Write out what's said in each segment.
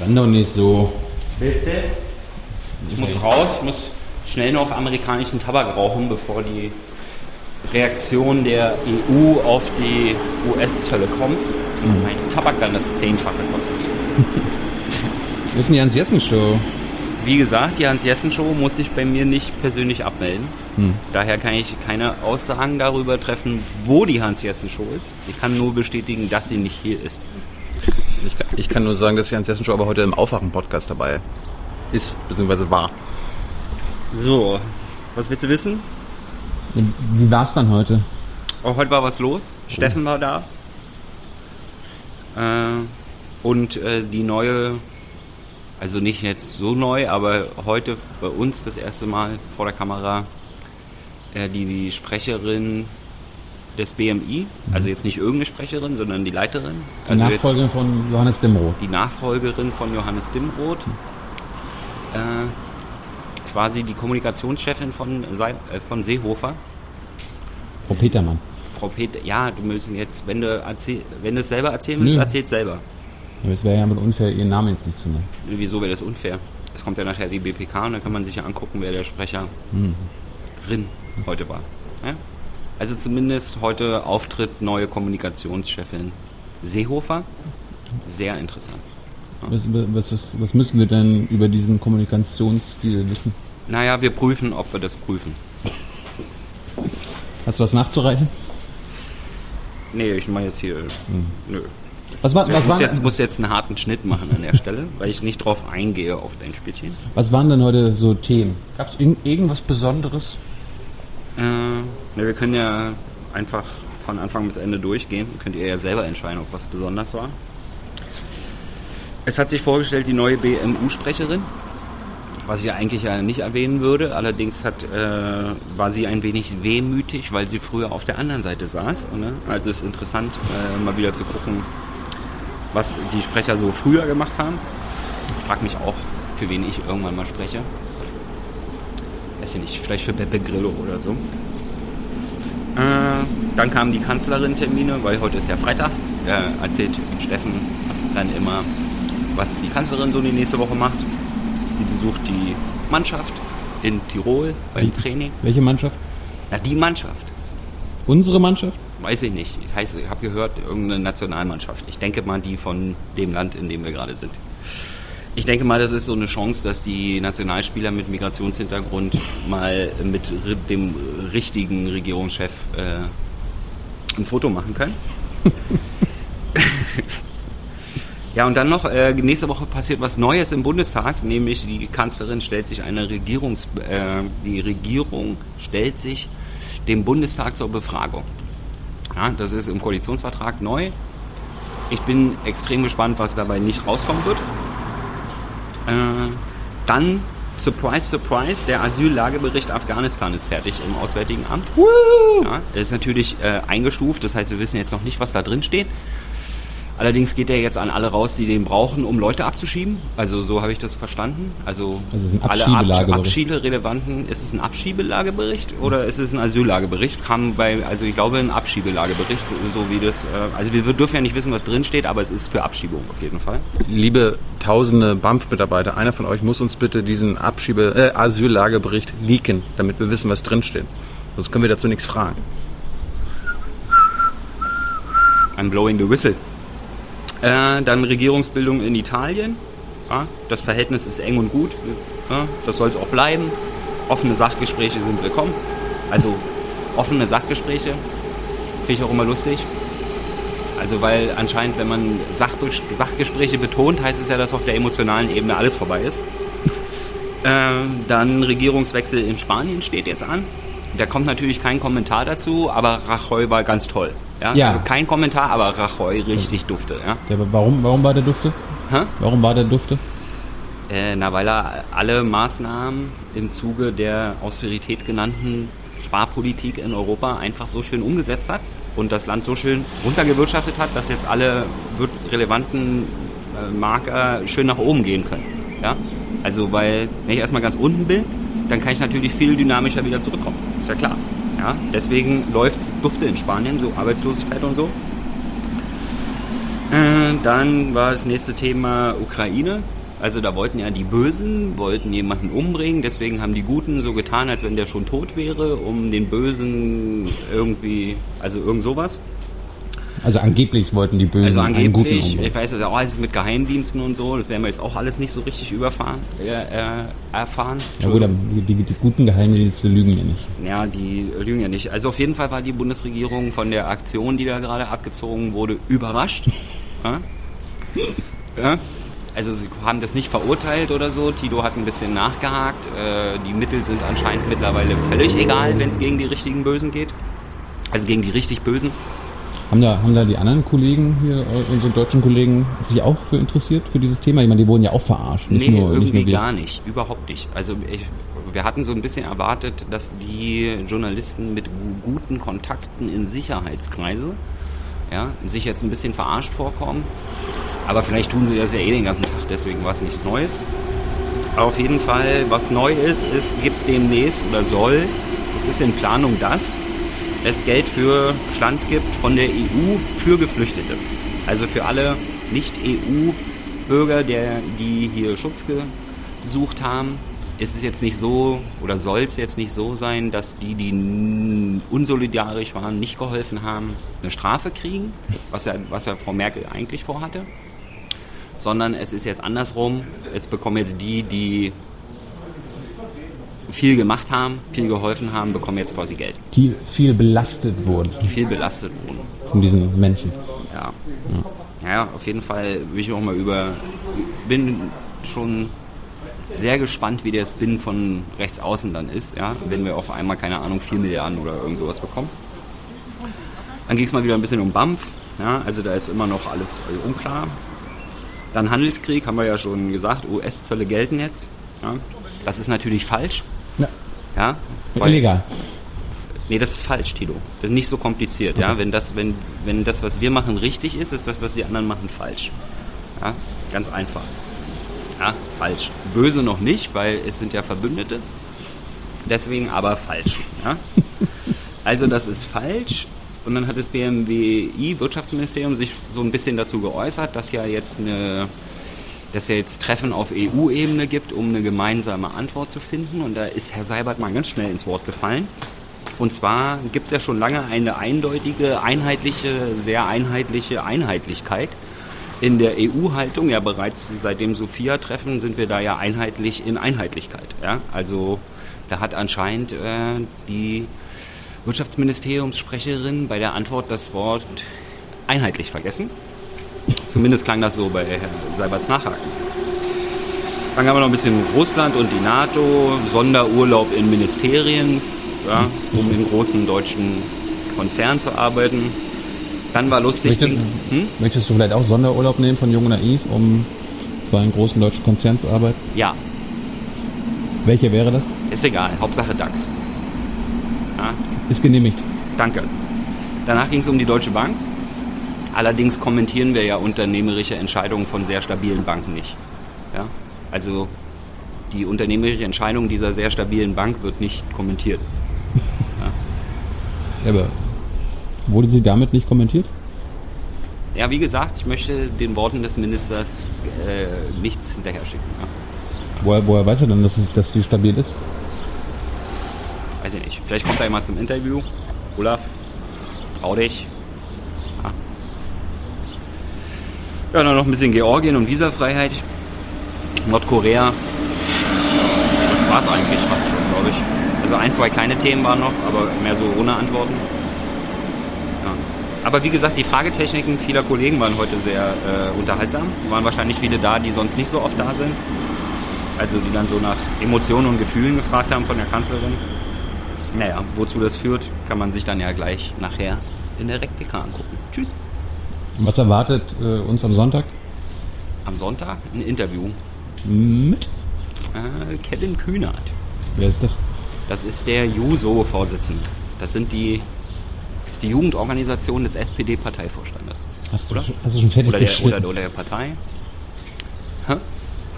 Renn doch nicht so. Bitte? Ich muss raus, ich muss schnell noch amerikanischen Tabak rauchen, bevor die Reaktion der EU auf die US-Zölle kommt und mein Tabak dann das Zehnfache kostet. Das ist die Hans-Jessen-Show. Wie gesagt, die Hans-Jessen-Show muss ich bei mir nicht persönlich abmelden. Hm. Daher kann ich keine Aussagen darüber treffen, wo die Hans-Jessen-Show ist. Ich kann nur bestätigen, dass sie nicht hier ist. Ich kann, ich kann nur sagen, dass die Hans-Jessen-Show aber heute im Aufwachen-Podcast dabei ist, beziehungsweise war. So, was willst du wissen? Wie war es dann heute? Oh, heute war was los. Steffen war da. Äh, und äh, die neue, also nicht jetzt so neu, aber heute bei uns das erste Mal vor der Kamera, äh, die, die Sprecherin des BMI. Also jetzt nicht irgendeine Sprecherin, sondern die Leiterin. Die Also Nachfolgerin von Johannes Dimroth. die Nachfolgerin von Johannes Dimroth. Äh, quasi die Kommunikationschefin von, äh, von Seehofer. Frau Petermann. Frau Peter, ja, du müssen jetzt, wenn du, erzähl, wenn du es selber erzählen willst, Nö. erzähl's selber. Aber es wäre ja mit unfair, ihren Namen jetzt nicht zu nennen. Wieso wäre das unfair? Es kommt ja nachher die BPK und dann kann man sich ja angucken, wer der Sprecherin Mhm. heute war. Ja? Also zumindest heute Auftritt neue Kommunikationschefin Seehofer. Sehr interessant. Was, was, ist, was müssen wir denn über diesen Kommunikationsstil wissen? Naja, wir prüfen, ob wir das prüfen. Hast du was nachzureichen? Nee, ich mache jetzt hier. Nö. Was, war, Ich was, muss jetzt, muss jetzt einen harten Schnitt machen an der Stelle, weil ich nicht drauf eingehe auf dein Spielchen. was waren denn heute so Themen? Gab es irgendwas Besonderes? Äh, ne, wir können ja einfach von Anfang bis Ende durchgehen. Könnt ihr ja selber entscheiden, ob was besonders war. Es hat sich vorgestellt, die neue BMU-Sprecherin, was ich ja eigentlich ja nicht erwähnen würde. Allerdings hat, äh, war sie ein wenig wehmütig, weil sie früher auf der anderen Seite saß. Ne? Also es ist interessant, äh, mal wieder zu gucken, was die Sprecher so früher gemacht haben. Ich frage mich auch, für wen ich irgendwann mal spreche. Weiß ich nicht, vielleicht für Beppe Grillo oder so. Äh, dann kamen die Kanzlerin-Termine, weil heute ist ja Freitag. Da erzählt Steffen dann immer, was die Kanzlerin so die nächste Woche macht. Sie besucht die Mannschaft in Tirol beim Training. Welche Mannschaft? Na, die Mannschaft. Unsere Mannschaft? Weiß ich nicht. Ich, heiße, ich habe gehört, irgendeine Nationalmannschaft. Ich denke mal die von dem Land, in dem wir gerade sind. Ich denke mal, das ist so eine Chance, dass die Nationalspieler mit Migrationshintergrund mal mit dem richtigen Regierungschef äh, ein Foto machen können. ja, und dann noch, äh, nächste Woche passiert was Neues im Bundestag, nämlich die Kanzlerin stellt sich eine Regierungs... Äh, die Regierung stellt sich dem Bundestag zur Befragung. Ja, das ist im Koalitionsvertrag neu. Ich bin extrem gespannt, was dabei nicht rauskommen wird. Äh, dann, surprise, surprise, der Asyllagebericht Afghanistan ist fertig im Auswärtigen Amt. Ja, der ist natürlich äh, eingestuft, das heißt, wir wissen jetzt noch nicht, was da drin steht. Allerdings geht der jetzt an alle raus, die den brauchen, um Leute abzuschieben. Also so habe ich das verstanden. Also, Also alle Absch. Abschiebelrelevanten. Ist es ein Abschiebelagebericht oder ist es ein Asyllagebericht? Kam bei, also ich glaube ein Abschiebelagebericht, so wie das. Äh, also wir dürfen ja nicht wissen, was drin steht, aber es ist für Abschiebung auf jeden Fall. Liebe tausende BAMF-Mitarbeiter, einer von euch muss uns bitte diesen Abschiebe äh, Asyllagebericht leaken, damit wir wissen, was drinsteht. Sonst können wir dazu nichts fragen. I'm blowing the whistle. Äh, dann Regierungsbildung in Italien. Ja, das Verhältnis ist eng und gut. Ja, das soll es auch bleiben. Offene Sachgespräche sind willkommen. Also offene Sachgespräche finde ich auch immer lustig. Also weil anscheinend, wenn man Sachbe Sachgespräche betont, heißt es ja, dass auf der emotionalen Ebene alles vorbei ist. Äh, dann Regierungswechsel in Spanien steht jetzt an. Da kommt natürlich kein Kommentar dazu, aber Rajoy war ganz toll. Ja? Ja. Also kein Kommentar, aber Rajoy richtig dufte. Ja? Der, warum, warum war der Dufte? Hä? Warum war der Dufte? Äh, na, weil er alle Maßnahmen im Zuge der Austerität genannten Sparpolitik in Europa einfach so schön umgesetzt hat und das Land so schön runtergewirtschaftet hat, dass jetzt alle relevanten äh, Marker schön nach oben gehen können. Ja? Also, weil, wenn ich erstmal ganz unten bin, dann kann ich natürlich viel dynamischer wieder zurückkommen. Ist ja klar. Ja? Deswegen läuft's dufte in Spanien, so Arbeitslosigkeit und so. Äh, dann war das nächste Thema Ukraine. Also da wollten ja die Bösen, wollten jemanden umbringen, deswegen haben die Guten so getan, als wenn der schon tot wäre, um den Bösen irgendwie, also irgend sowas. Also angeblich wollten die Bösen Also einen Guten angeblich, umbringen. ich weiß das auch alles mit Geheimdiensten und so, das werden wir jetzt auch alles nicht so richtig überfahren, äh, äh, erfahren. Ja gut, die, die guten Geheimdienste lügen ja nicht. Ja, die lügen ja nicht. Also auf jeden Fall war die Bundesregierung von der Aktion, die da gerade abgezogen wurde, überrascht. Ja? Ja? Also sie haben das nicht verurteilt oder so. Tito hat ein bisschen nachgehakt. Äh, die Mittel sind anscheinend mittlerweile völlig egal, wenn es gegen die richtigen Bösen geht. Also gegen die richtig Bösen. Haben da, haben da die anderen Kollegen hier, äh, unsere deutschen Kollegen, sich auch für interessiert, für dieses Thema? Ich meine, die wurden ja auch verarscht. Nicht nee, nur, nicht irgendwie wir. gar nicht. Überhaupt nicht. Also ich, wir hatten so ein bisschen erwartet, dass die Journalisten mit gu- guten Kontakten in Sicherheitskreise ja, sich jetzt ein bisschen verarscht vorkommen. Aber vielleicht tun sie das ja eh den ganzen Tag, deswegen war es nichts Neues. Aber auf jeden Fall, was neu ist, es gibt demnächst oder soll, es ist in Planung, dass es Geld für Stand gibt von der EU für Geflüchtete. Also für alle Nicht-EU-Bürger, die hier Schutz gesucht haben, ist es jetzt nicht so oder soll es jetzt nicht so sein, dass die, die unsolidarisch waren, nicht geholfen haben, eine Strafe kriegen, was ja, was ja Frau Merkel eigentlich vorhatte, sondern es ist jetzt andersrum. Es bekommen jetzt die, die viel gemacht haben, viel geholfen haben, bekommen jetzt quasi Geld, Die viel belastet wurden die viel belastet wurden. von diesen Menschen. Ja. Ja, auf jeden Fall will ich auch mal über. Bin schon sehr gespannt, wie der Spin von rechts außen dann ist, ja, wenn wir auf einmal, keine Ahnung, 4 Milliarden oder irgend sowas bekommen. Dann ging es mal wieder ein bisschen um BAMF, ja, also da ist immer noch alles äh, unklar. Dann Handelskrieg, haben wir ja schon gesagt, US-Zölle gelten jetzt. Ja. Das ist natürlich falsch. Ja. Ja, weil- Illegal. Nee, das ist falsch, Tilo. Das ist nicht so kompliziert, ja. Wenn das, wenn, wenn das, was wir machen, richtig ist, ist das, was die anderen machen, falsch. Ja, ganz einfach. Ja, falsch. Böse noch nicht, weil es sind ja Verbündete. Deswegen aber falsch. Ja? Also das ist falsch. Und dann hat das BMWI, Wirtschaftsministerium, sich so ein bisschen dazu geäußert, dass ja jetzt eine dass ja jetzt Treffen auf EU-Ebene gibt, um eine gemeinsame Antwort zu finden. Und da ist Herr Seibert mal ganz schnell ins Wort gefallen. Und zwar gibt es ja schon lange eine eindeutige, einheitliche, sehr einheitliche Einheitlichkeit in der EU-Haltung. Ja, bereits seit dem Sophia-Treffen sind wir da ja einheitlich in Einheitlichkeit. Ja? Also da hat anscheinend äh, die Wirtschaftsministeriumssprecherin bei der Antwort das Wort einheitlich vergessen. Zumindest klang das so bei Herrn Seiberts Nachhaken. Dann haben wir noch ein bisschen Russland und die NATO, Sonderurlaub in Ministerien, ja, um in großen deutschen Konzernen zu arbeiten. Dann war lustig. Möchtest, Hm? möchtest du vielleicht auch Sonderurlaub nehmen von Jung und Naiv, um für einen großen deutschen Konzern zu arbeiten? Ja, Welcher wäre das? ist egal. Hauptsache DAX. Ja, Ist genehmigt. Danke. Danach ging es um die Deutsche Bank. Allerdings kommentieren wir ja unternehmerische Entscheidungen von sehr stabilen Banken nicht. Ja? Also die unternehmerische Entscheidung dieser sehr stabilen Bank wird nicht kommentiert. Ja, aber wurde sie damit nicht kommentiert? Ja, wie gesagt, ich möchte den Worten des Ministers äh, nichts hinterher schicken. Ja? Woher, woher weiß er denn, dass, dass die stabil ist? Weiß ich nicht. Vielleicht kommt er mal zum Interview. Olaf, trau dich. Ja, ja dann noch ein bisschen Georgien und Visafreiheit. Nordkorea. Das war's eigentlich fast schon, glaube ich. Also ein, zwei kleine Themen waren noch, aber mehr so ohne Antworten. Ja. Aber wie gesagt, die Fragetechniken vieler Kollegen waren heute sehr äh, unterhaltsam. Waren wahrscheinlich viele da, die sonst nicht so oft da sind. Also die dann so nach Emotionen und Gefühlen gefragt haben von der Kanzlerin. Naja, wozu das führt, kann man sich dann ja gleich nachher in der RecPK angucken. Tschüss. Was erwartet äh, uns am Sonntag? Am Sonntag ein Interview. Mit? Äh, Kevin Kühnert. Wer ist das? Das ist der JUSO-Vorsitzende. Das sind die, das ist die Jugendorganisation des SPD-Parteivorstandes. Hast du, Oder? hast du schon fertig Oder der, oder, oder der Partei. Hä?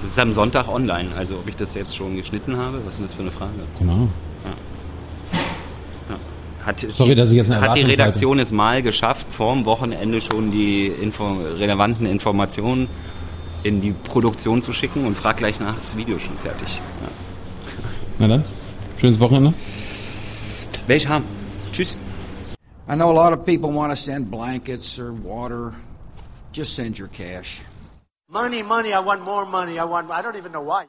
Das ist am Sonntag online. Also ob ich das jetzt schon geschnitten habe, was ist denn das für eine Frage? Genau. Hat, Sorry, dass ich jetzt eine hat die Redaktion es mal geschafft, vorm Wochenende schon die Info relevanten Informationen in die Produktion zu schicken und fragt gleich nach, ist das Video schon fertig. Ja. Na dann, schönes Wochenende. Welch haben? Tschüss. I know a lot of people want to send blankets or water. Just send your cash. Money, money, I want more money. I want, I don't even know why.